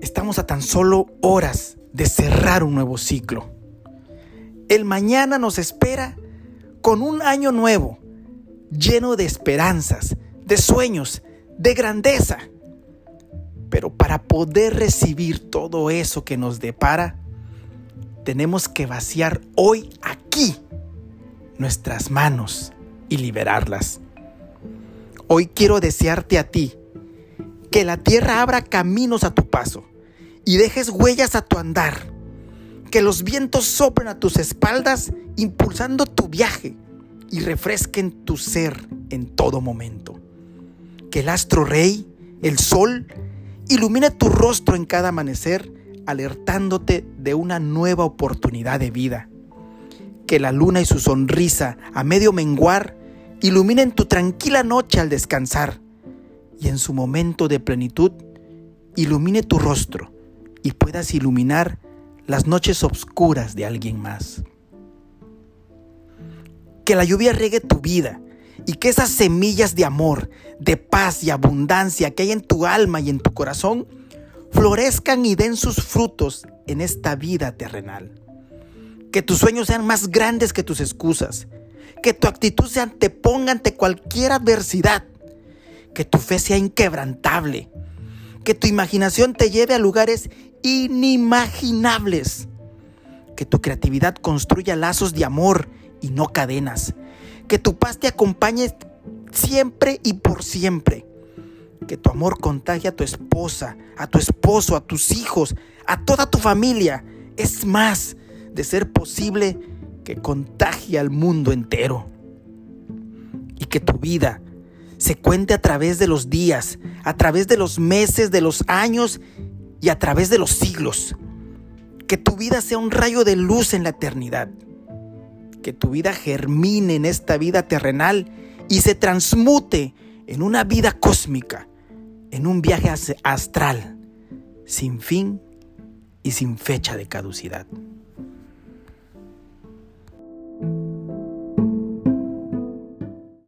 Estamos a tan solo horas de cerrar un nuevo ciclo. El mañana nos espera con un año nuevo, lleno de esperanzas, de sueños, de grandeza. Pero para poder recibir todo eso que nos depara, tenemos que vaciar hoy aquí nuestras manos y liberarlas. Hoy quiero desearte a ti que la tierra abra caminos a tu paso y dejes huellas a tu andar. Que los vientos soplen a tus espaldas impulsando tu viaje y refresquen tu ser en todo momento. Que el astro rey, el sol, ilumine tu rostro en cada amanecer, alertándote de una nueva oportunidad de vida. Que la luna y su sonrisa a medio menguar iluminen tu tranquila noche al descansar y en su momento de plenitud ilumine tu rostro y puedas iluminar las noches oscuras de alguien más. Que la lluvia riegue tu vida y que esas semillas de amor, de paz y abundancia que hay en tu alma y en tu corazón florezcan y den sus frutos en esta vida terrenal. Que tus sueños sean más grandes que tus excusas. Que tu actitud se anteponga ante cualquier adversidad. Que tu fe sea inquebrantable. Que tu imaginación te lleve a lugares inimaginables. Que tu creatividad construya lazos de amor y no cadenas. Que tu paz te acompañe siempre y por siempre. Que tu amor contagie a tu esposa, a tu esposo, a tus hijos, a toda tu familia. Es más, de ser posible, que contagie al mundo entero. Y que tu vida se cuente a través de los días, a través de los meses, de los años y a través de los siglos. Que tu vida sea un rayo de luz en la eternidad. Que tu vida germine en esta vida terrenal y se transmute en una vida cósmica, en un viaje astral, sin fin y sin fecha de caducidad.